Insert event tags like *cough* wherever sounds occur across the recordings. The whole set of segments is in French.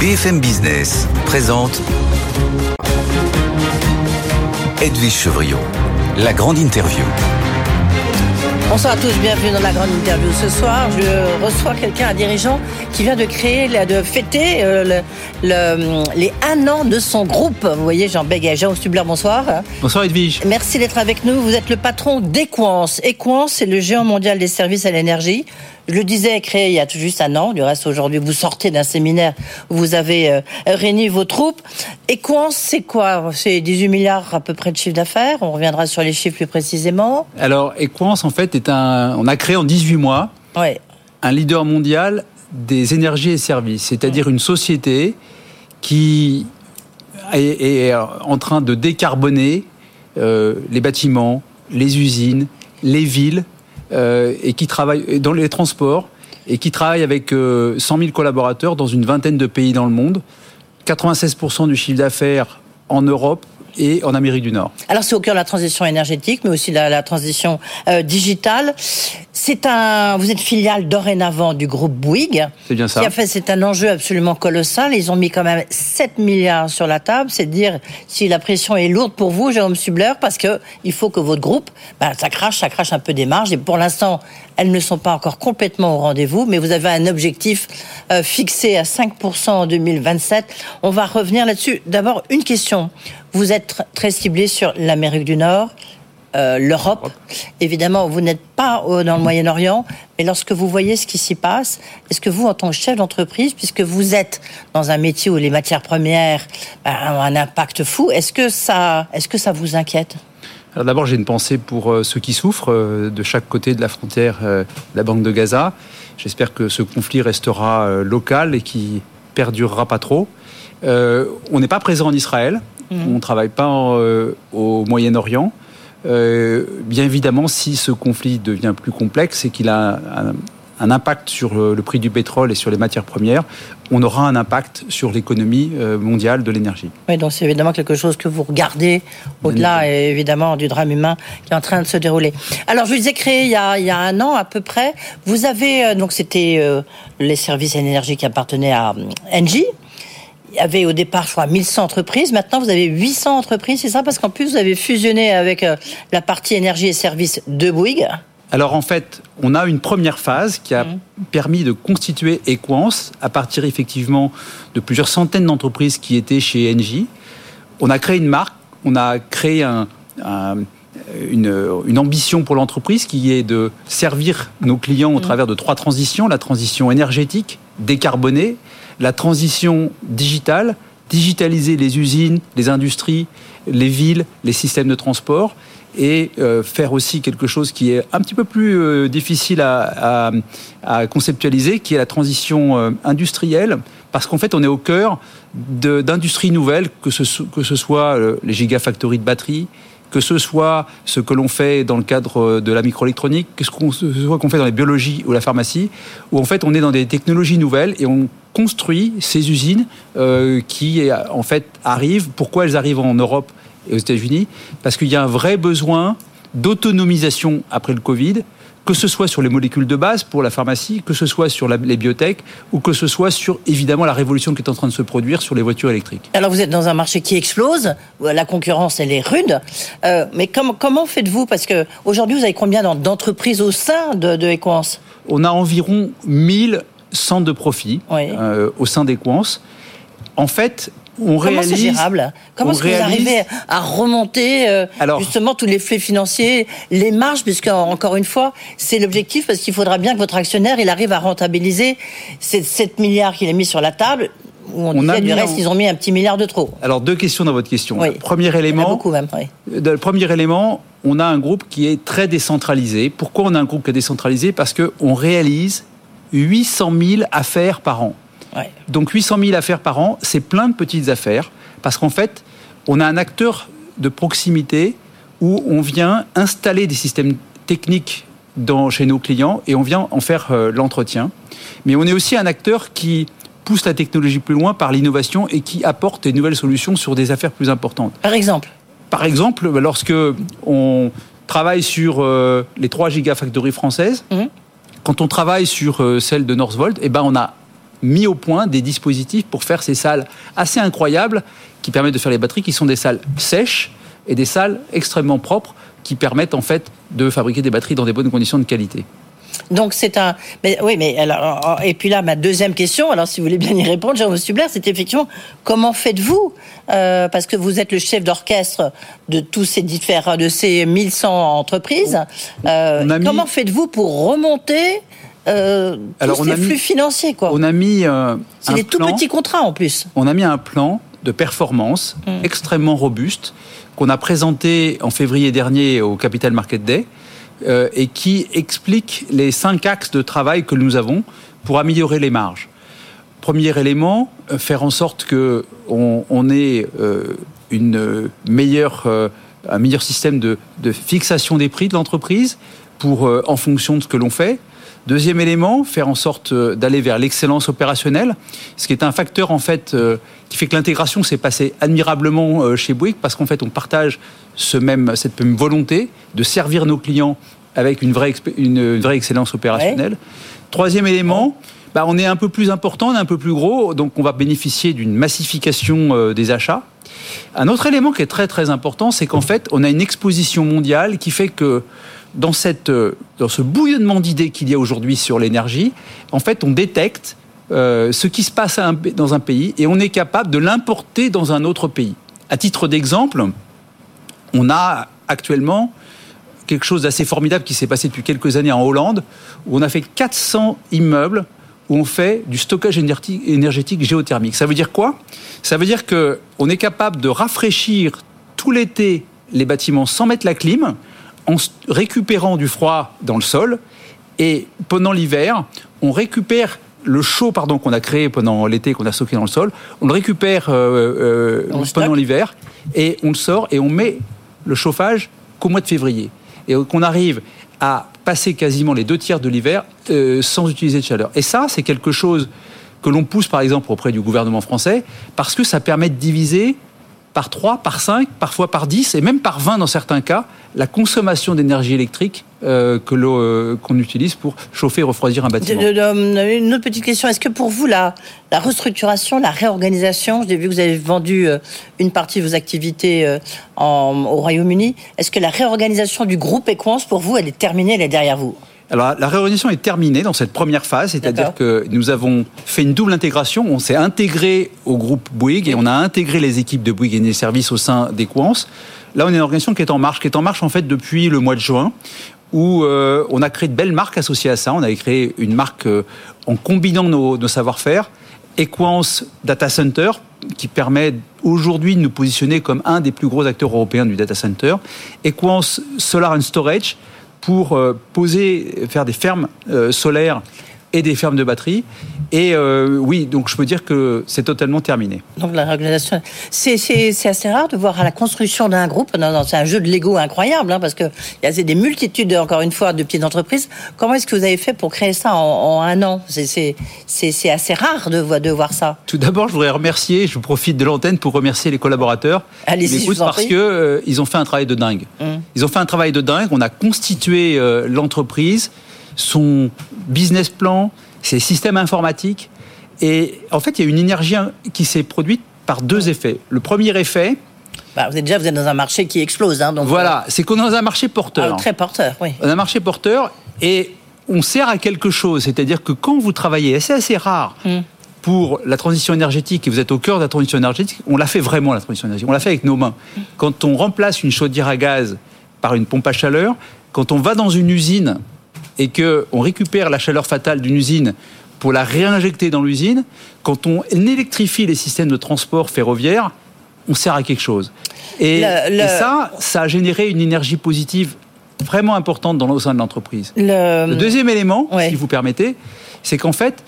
BFM Business présente Edwige Chevriot, la grande interview. Bonsoir à tous, bienvenue dans la grande interview. Ce soir, je reçois quelqu'un, un dirigeant, qui vient de créer, de fêter euh, le, les un an de son groupe. Vous voyez, Jean Béguet. Jean Stubler, bonsoir. Bonsoir Edwige. Merci d'être avec nous. Vous êtes le patron d'Equance. Equance, c'est le géant mondial des services à l'énergie. Je le disais, créé il y a tout juste un an. Du reste, aujourd'hui, vous sortez d'un séminaire où vous avez euh, réuni vos troupes. Equance, c'est quoi? C'est 18 milliards à peu près de chiffre d'affaires. On reviendra sur les chiffres plus précisément. Alors, Equance, en fait, est un. On a créé en 18 mois Ouais. un leader mondial des énergies et services, c'est-à-dire une société qui est, est en train de décarboner euh, les bâtiments, les usines, les villes, euh, et qui travaille dans les transports, et qui travaille avec euh, 100 000 collaborateurs dans une vingtaine de pays dans le monde, 96% du chiffre d'affaires en Europe et en Amérique du Nord. Alors c'est au cœur de la transition énergétique, mais aussi la, la transition euh, digitale. C'est un, vous êtes filiale dorénavant du groupe Bouygues. C'est bien ça. Qui a fait, c'est un enjeu absolument colossal. Ils ont mis quand même 7 milliards sur la table. C'est dire si la pression est lourde pour vous, Jérôme Subler, parce que il faut que votre groupe, ben, ça crache, ça crache un peu des marges. Et pour l'instant, elles ne sont pas encore complètement au rendez-vous, mais vous avez un objectif euh, fixé à 5% en 2027. On va revenir là-dessus. D'abord, une question. Vous êtes très ciblé sur l'Amérique du Nord, euh, l'Europe. Évidemment, vous n'êtes pas au- dans le Moyen-Orient, mais lorsque vous voyez ce qui s'y passe, est-ce que vous, en tant que chef d'entreprise, puisque vous êtes dans un métier où les matières premières ben, ont un impact fou, est-ce que ça, est-ce que ça vous inquiète? Alors d'abord, j'ai une pensée pour euh, ceux qui souffrent euh, de chaque côté de la frontière euh, de la bande de Gaza. J'espère que ce conflit restera euh, local et qui perdurera pas trop. Euh, on n'est pas présent en Israël, on ne travaille pas en, euh, au Moyen-Orient. Euh, bien évidemment, si ce conflit devient plus complexe et qu'il a un, un impact sur le prix du pétrole et sur les matières premières, on aura un impact sur l'économie euh, mondiale de l'énergie. Oui, donc c'est évidemment quelque chose que vous regardez au-delà, évidemment, du drame humain qui est en train de se dérouler. Alors, je vous ai créé il y a, il y a un an à peu près. Vous avez, euh, donc c'était euh, les services énergie qui appartenaient à Engie. Il y avait au départ, je crois, 1100 entreprises. Maintenant, vous avez 800 entreprises, c'est ça? Parce qu'en plus, vous avez fusionné avec euh, la partie énergie et services de Bouygues. Alors en fait, on a une première phase qui a Mhm. permis de constituer Equance à partir effectivement de plusieurs centaines d'entreprises qui étaient chez Engie. On a créé une marque, on a créé un- un- une, une ambition pour l'entreprise qui est de servir nos clients au travers de trois transitions la transition énergétique, décarbonée, la transition digitale, digitaliser les usines, les industries, les villes, les systèmes de transport et euh, faire aussi quelque chose qui est un petit peu plus euh, difficile à, conceptualiser, qui est la transition euh, industrielle, parce qu'en fait on est au cœur d'industries nouvelles, que ce, soit les gigafactories de batteries, que ce soit ce que l'on fait dans le cadre de la microélectronique, que ce qu'on ce soit qu'on fait dans les biologies ou la pharmacie, où en fait on est dans des technologies nouvelles et on construit ces usines euh, qui en fait arrivent. Pourquoi elles arrivent en Europe et aux États-Unis? Parce qu'il y a un vrai besoin d'autonomisation après le Covid, que ce soit sur les molécules de base pour la pharmacie, que ce soit sur la- les biotech, ou que ce soit sur évidemment la révolution qui est en train de se produire sur les voitures électriques. Alors vous êtes dans un marché qui explose, la concurrence elle est rude, Euh, mais comment comment faites-vous? Parce que aujourd'hui vous avez combien d'en- d'entreprises au sein de, de Equance On a environ 1000 centres de profit Oui. euh, au sein d'Equance. En fait, on Comment c'est réalise... gérable Comment est-ce que vous arrivez à remonter euh, Alors- justement tous les flux financiers, les marges, puisque encore une fois, c'est l'objectif, parce qu'il faudra bien que votre actionnaire il arrive à rentabiliser ces 7 milliards qu'il a mis sur la table, où on, On a du reste, en- ils ont mis un petit milliard de trop. Alors, deux questions dans votre question. Oui. Premier Il élément, beaucoup même. oui. Le premier élément, on a un groupe qui est très décentralisé. Pourquoi on a un groupe qui est décentralisé? Parce qu'on réalise 800 000 affaires par an. Ouais. Donc 800 000 affaires par an, c'est plein de petites affaires, parce qu'en fait, on a un acteur de proximité où on vient installer des systèmes techniques dans, chez nos clients et on vient en faire euh, l'entretien. Mais on est aussi un acteur qui pousse la technologie plus loin par l'innovation et qui apporte des nouvelles solutions sur des affaires plus importantes. Par exemple Par exemple, lorsque on travaille sur euh, les 3 gigafactories françaises, Mhm. Quand on travaille sur euh, celle de Northvolt, eh ben on a mis au point des dispositifs pour faire ces salles assez incroyables qui permettent de faire les batteries, qui sont des salles sèches et des salles extrêmement propres qui permettent en fait de fabriquer des batteries dans des bonnes conditions de qualité. Donc c'est un. Mais, oui, mais alors. Et puis là, ma deuxième question, alors si vous voulez bien y répondre, Jérôme Stubler, c'est effectivement comment faites-vous euh, Parce que vous êtes le chef d'orchestre de tous ces différents, de ces 1100 entreprises. Euh, mis- Comment faites-vous pour remonter euh, Alors, tous on ces a mis- flux financiers quoi? On a mis euh, C'est des tout petits contrats en plus. on a mis un plan de performance Mm. extrêmement robuste qu'on a présenté en février dernier au Capital Market Day euh, et qui explique les cinq axes de travail que nous avons pour améliorer les marges. Premier élément, euh, faire en sorte que on, ait euh, un meilleur système de, fixation des prix de l'entreprise en fonction de ce que l'on fait. Deuxième élément, faire en sorte euh, d'aller vers l'excellence opérationnelle, ce qui est un facteur en fait euh, qui fait que l'intégration s'est passée admirablement euh, chez Bouygues parce qu'en fait on partage ce même, cette même volonté de servir nos clients avec une vraie, une, vraie excellence opérationnelle. Troisième élément, bah, on est un peu plus important, on est un peu plus gros, donc on va bénéficier d'une massification des achats. Un autre élément qui est très très important, c'est qu'en fait, on a une exposition mondiale qui fait que dans, cette, euh, dans ce bouillonnement d'idées qu'il y a aujourd'hui sur l'énergie, en fait, on détecte euh, ce qui se passe dans un pays et on est capable de l'importer dans un autre pays. À titre d'exemple, on a actuellement quelque chose d'assez formidable qui s'est passé depuis quelques années en Hollande, où on a fait 400 immeubles où on fait du stockage énergétique géothermique. Ça veut dire quoi? Ça veut dire que on est capable de rafraîchir tout l'été les bâtiments sans mettre la clim, en récupérant du froid dans le sol, et pendant l'hiver, on récupère le chaud pardon qu'on a créé pendant l'été qu'on a stocké dans le sol, on le récupère euh, euh, pendant l'hiver et on le sort et on met le chauffage qu'au mois de février et qu'on arrive à passer quasiment les deux tiers de l'hiver euh, sans utiliser de chaleur. Et ça, c'est quelque chose que l'on pousse par exemple auprès du gouvernement français parce que ça permet de diviser par 3, par 5, parfois par 10 et même par 20 dans certains cas la consommation d'énergie électrique euh, que euh, qu'on utilise pour chauffer et refroidir un bâtiment. de- une autre petite question. Est-ce que pour vous, la, restructuration, la réorganisation, j'ai vu que vous avez vendu euh, une partie de vos activités euh, au Royaume-Uni, est-ce que la réorganisation du groupe Equance, pour vous, elle est terminée, elle est derrière vous? Alors, la réorganisation est terminée dans cette première phase, c'est-à-dire que nous avons fait une double intégration. On s'est intégré au groupe Bouygues et on a intégré les équipes de Bouygues et Services au sein d'Equance. Là, on est une organisation qui est en marche, qui est en marche en fait depuis le mois de juin, où euh, on a créé de belles marques associées à ça. On avait créé une marque euh, en combinant nos, nos savoir-faire. Equance Data Center, qui permet aujourd'hui de nous positionner comme un des plus gros acteurs européens du data center. Equance Solar and Storage, pour euh, poser, faire des fermes euh, solaires et des fermes de batterie. Et euh, oui, donc je peux dire que c'est totalement terminé. Donc la réorganisation, c'est c'est- c'est assez rare de voir à la construction d'un groupe. Non, non, c'est un jeu de Lego incroyable, hein, parce que il y a des multitudes, encore une fois, de petites entreprises. Comment est-ce que vous avez fait pour créer ça en, en un an? C'est- assez rare de, de voir ça. Tout d'abord, je voudrais remercier, je profite de l'antenne pour remercier les collaborateurs. Vous en parce que euh, ils ont fait un travail de dingue. Hum. Ils ont fait un travail de dingue. On a constitué euh, l'entreprise, son business plan, ses systèmes informatiques. Et en fait, il y a une énergie qui s'est produite par deux effets. Le premier effet, Bah, vous êtes déjà vous êtes dans un marché qui explose, hein, donc voilà, c'est qu'on est dans un marché euh, porteur. ah, très porteur, oui. On a un marché porteur et on sert à quelque chose. C'est-à-dire que quand vous travaillez, et c'est assez rare Mm. pour la transition énergétique et vous êtes au cœur de la transition énergétique, on l'a fait vraiment la transition énergétique. On l'a fait avec nos mains. Quand on remplace une chaudière à gaz par une pompe à chaleur, quand on va dans une usine et que on récupère la chaleur fatale d'une usine pour la réinjecter dans l'usine, quand on électrifie les systèmes de transport ferroviaire, on sert à quelque chose. Et, Le- le- et ça, ça a généré une énergie positive vraiment importante dans, au sein de l'entreprise. Le, Le deuxième élément, ouais. si vous permettez, c'est qu'en fait,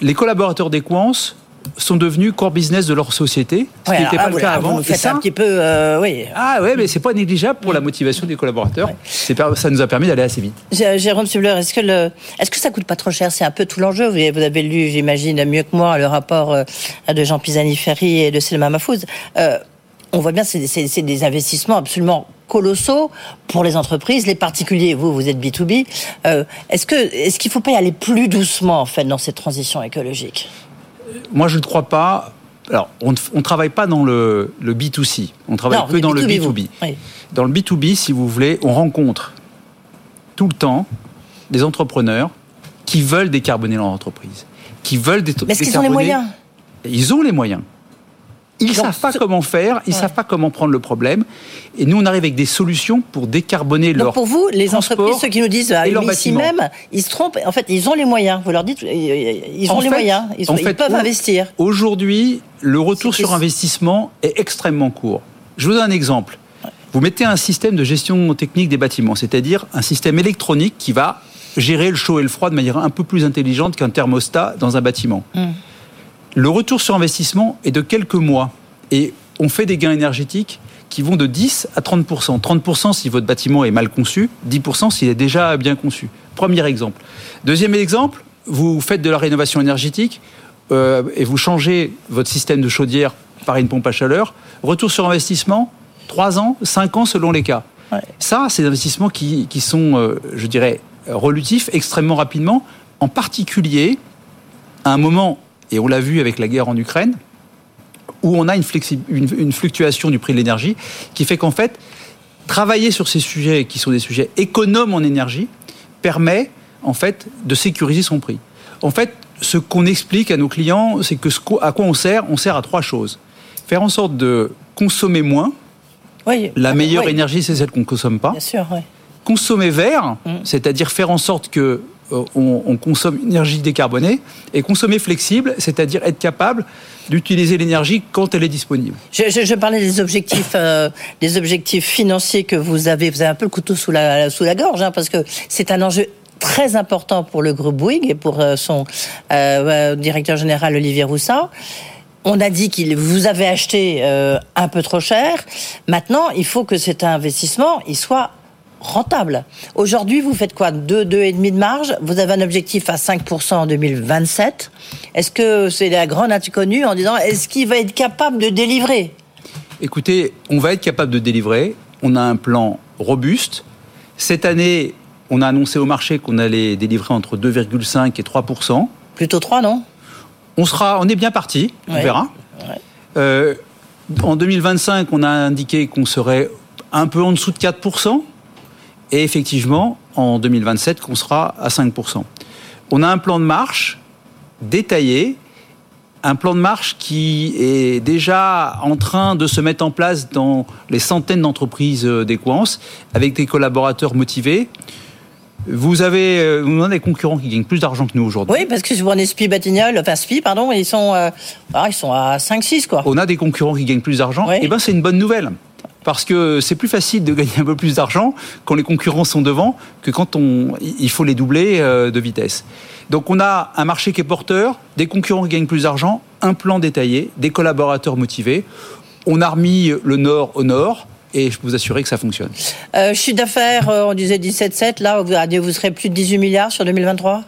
les collaborateurs d'Equance sont devenus core business de leur société, ce qui n'était pas le cas avant. Vous faites un petit peu, euh, oui. Ah ouais, mais c'est pas négligeable pour la motivation des collaborateurs. C'est Ça nous a permis d'aller assez vite. Jérôme Subler, est-ce que le, est-ce que ça coûte pas trop cher? C'est un peu tout l'enjeu. Vous avez lu, j'imagine mieux que moi, le rapport euh, de Jean Pisani-Ferry et de Selma Mahfouz. Euh, on voit bien, c'est, c'est des investissements absolument colossaux pour les entreprises, les particuliers. Vous, vous êtes B2B. est-ce que, est-ce qu'il faut pas y aller plus doucement en fait dans cette transition écologique? Moi, je ne crois pas. Alors, on ne travaille pas dans le, le B2C, on travaille que dans le B2B. Dans le B2B, si vous voulez, on rencontre tout le temps des entrepreneurs qui veulent décarboner leur entreprise, qui veulent décarboner. Mais est-ce qu'ils ont les moyens? Ils ont les moyens. Ils ne savent pas comment faire, ils ne savent pas comment prendre le problème. Et nous, on arrive avec des solutions pour décarboner leur Donc pour vous, les entreprises, ceux qui nous disent ah, ici même, ils se trompent. En fait, ils ont les moyens. Vous leur dites, ils ont les moyens. Ils, peuvent investir. Aujourd'hui, le retour sur investissement est extrêmement court. Je vous donne un exemple. Vous mettez un système de gestion technique des bâtiments, c'est-à-dire un système électronique qui va gérer le chaud et le froid de manière un peu plus intelligente qu'un thermostat dans un bâtiment. Hum. Le retour sur investissement est de quelques mois et on fait des gains énergétiques qui vont de 10 à 30% 30% si votre bâtiment est mal conçu, 10% s'il est déjà bien conçu. Premier exemple. Deuxième exemple, vous faites de la rénovation énergétique euh, et vous changez votre système de chaudière par une pompe à chaleur. Retour sur investissement, 3 ans, 5 ans selon les cas. Ça, c'est des investissements qui, sont, euh, je dirais, relutifs extrêmement rapidement, en particulier à un moment et on l'a vu avec la guerre en Ukraine, où on a une, une, fluctuation du prix de l'énergie, qui fait qu'en fait, travailler sur ces sujets qui sont des sujets économes en énergie permet en fait de sécuriser son prix. En fait, ce qu'on explique à nos clients, c'est que ce à quoi on sert, on sert à trois choses. Faire en sorte de consommer moins. Oui, la meilleure énergie, c'est celle qu'on ne consomme pas. Bien sûr, oui. Consommer vert, mm. c'est-à-dire faire en sorte que euh, on, consomme une énergie décarbonée, et consommer flexible, c'est-à-dire être capable d'utiliser l'énergie quand elle est disponible. Je, parlais des objectifs, euh, des objectifs financiers que vous avez. Vous avez un peu le couteau sous la, gorge, hein, parce que c'est un enjeu très important pour le groupe Bouygues et pour euh, son directeur général Olivier Roussin. On a dit qu'il vous avez acheté un peu trop cher. Maintenant, il faut que cet investissement il soit rentable. Aujourd'hui, vous faites quoi? 2, 2,5 de marge? Vous avez un objectif à 5% en 2027. Est-ce que c'est la grande inconnue en disant est-ce qu'il va être capable de délivrer? Écoutez, on va être capable de délivrer. On a un plan robuste. Cette année, on a annoncé au marché qu'on allait délivrer entre 2,5 et 3%. Plutôt 3, non? On, sera, on est bien parti, on verra. Euh, en 2025, on a indiqué qu'on serait un peu en dessous de 4% et effectivement en 2027 qu'on sera à 5%. On a un plan de marche détaillé, un plan de marche qui est déjà en train de se mettre en place dans les centaines d'entreprises d'Equance, avec des collaborateurs motivés. Vous avez, euh, vous avez des concurrents qui gagnent plus d'argent que nous aujourd'hui. Oui, parce que si vous prenez SPI Batignolles, enfin SPI, pardon, ils sont, euh, ah, ils sont à 5-6, quoi. On a des concurrents qui gagnent plus d'argent. Et eh ben, c'est une bonne nouvelle parce que c'est plus facile de gagner un peu plus d'argent quand les concurrents sont devant que quand on, il faut les doubler euh, de vitesse. Donc on a un marché qui est porteur, des concurrents qui gagnent plus d'argent, un plan détaillé, des collaborateurs motivés. On a remis le nord au nord. Et je peux vous assurer que ça fonctionne. Euh, chiffre d'affaires, euh, on disait 17,7. Là, vous, vous serez plus de 18 milliards sur 2023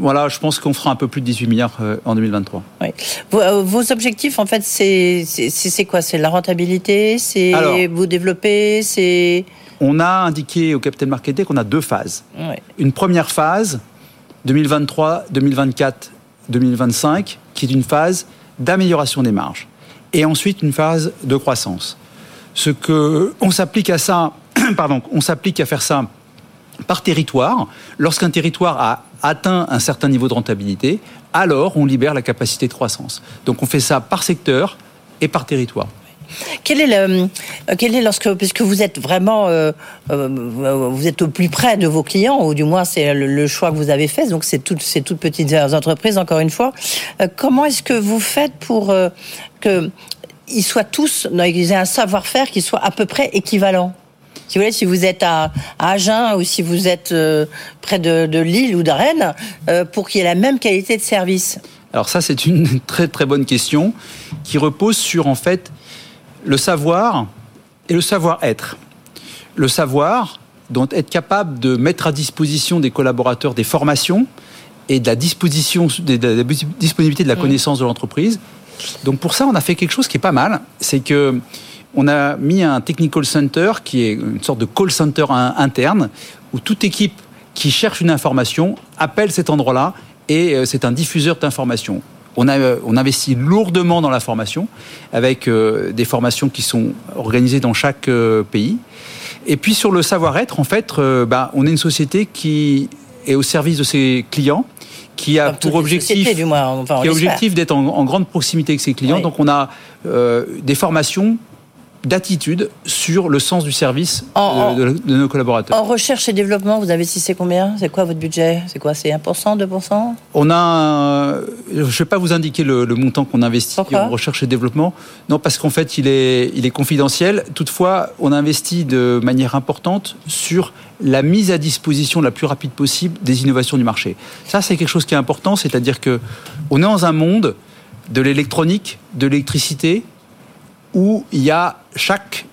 voilà, je pense qu'on fera un peu plus de 18 milliards euh, en 2023. Oui. Euh, vos, objectifs, en fait, c'est quoi? C'est la rentabilité? C'est vous développer? C'est On a indiqué au Capital Market Day qu'on a deux phases. Une première phase, 2023, 2024, 2025, qui est une phase d'amélioration des marges. Et ensuite, une phase de croissance. Ce que on s'applique à ça, *clears throat* pardon, on s'applique à faire ça par territoire. Lorsqu'un territoire a atteint un certain niveau de rentabilité, alors on libère la capacité de croissance. Donc on fait ça par secteur et par territoire. Quel est le, euh, lorsque, puisque vous êtes vraiment, euh, euh, vous êtes au plus près de vos clients, ou du moins c'est le, choix que vous avez fait, donc c'est toutes ces toutes petites entreprises, encore une fois. comment est-ce que vous faites pour que ils soient tous, qu'ils aient un savoir-faire qui soit à peu près équivalent? Si vous voulez, si vous êtes à, à Agen ou si vous êtes euh, près de, de Lille ou de Rennes, euh, pour qu'il y ait la même qualité de service Alors ça, c'est une *laughs* très très bonne question qui repose sur en fait le savoir et le savoir-être. Le savoir, donc être capable de mettre à disposition des collaborateurs des formations et de la disposition, de la disponibilité de la connaissance de l'entreprise. Donc pour ça, on a fait quelque chose qui est pas mal, c'est que on a mis un technical center qui est une sorte de call center interne où toute équipe qui cherche une information appelle cet endroit-là et euh, c'est un diffuseur d'informations. On, a, euh, on investit lourdement dans la formation avec euh, des formations qui sont organisées dans chaque pays. Et puis sur le savoir-être, en fait, bah, on est une société qui est au service de ses clients qui a pour objectif, du moins, enfin, qui a objectif d'être en, en, grande proximité avec ses clients. Oui. Donc on a euh, des formations d'attitude sur le sens du service En- de, nos collaborateurs. En recherche et développement, vous investissez combien? C'est quoi votre budget? C'est quoi? C'est 1%, 2% On a, un- je ne vais pas vous indiquer le, le montant qu'on investit Pourquoi? en recherche et développement. Non, parce qu'en fait, il est, il est confidentiel. Toutefois, on investit de manière importante sur la mise à disposition la plus rapide possible des innovations du marché. Ça, c'est quelque chose qui est important, c'est-à-dire que on est dans un monde de l'électronique, de l'électricité, où il y a chaque,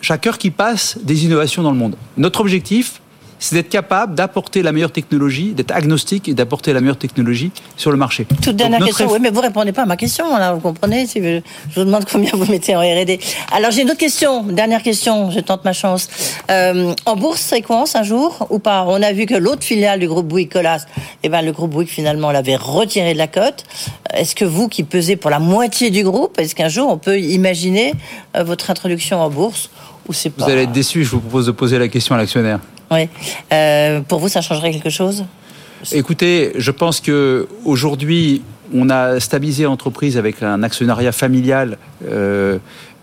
chaque heure qui passe des innovations dans le monde. Notre objectif, c'est d'être capable d'apporter la meilleure technologie, d'être agnostique et d'apporter la meilleure technologie sur le marché. Toute dernière Donc, question. eff- Oui, mais vous répondez pas à ma question, là, vous comprenez? Si Je je vous demande combien vous mettez en R&D. Alors, j'ai une autre question. Dernière question, je tente ma chance. Euh, en bourse, quoi un jour ou pas? On a vu que l'autre filiale du groupe Bouygues, Colas, eh ben, le groupe Bouygues, finalement, l'avait retiré de la cote. Est-ce que vous, qui pesez pour la moitié du groupe, est-ce qu'un jour, on peut imaginer euh, votre introduction en bourse ou c'est pas... Vous allez être déçu, je vous propose de poser la question à l'actionnaire. Oui. Euh, pour vous, ça changerait quelque chose? Écoutez, je pense que aujourd'hui, on a stabilisé l'entreprise avec un actionnariat familial, euh,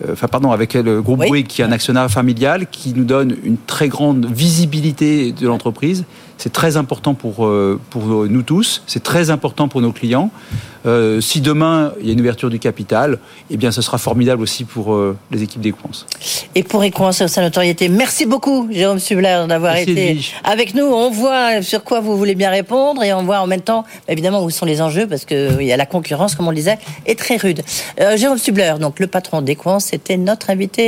euh, enfin pardon, avec le groupe Oui. Bouygues qui est un actionnariat familial qui nous donne une très grande visibilité de l'entreprise. C'est très important pour euh, pour nous tous, c'est très important pour nos clients. Euh, si demain il y a une ouverture du capital, eh bien ce sera formidable aussi pour euh, les équipes d'Equance. et pour écoincer sa notoriété. Merci beaucoup, Jérôme Subler, d'avoir été Edwige. avec nous. On voit sur quoi vous voulez bien répondre et on voit en même temps, évidemment, où sont les enjeux parce que oui, la concurrence, comme on le disait, est très rude. Euh, Jérôme Subler, donc le patron d'Equance, c'était notre invité.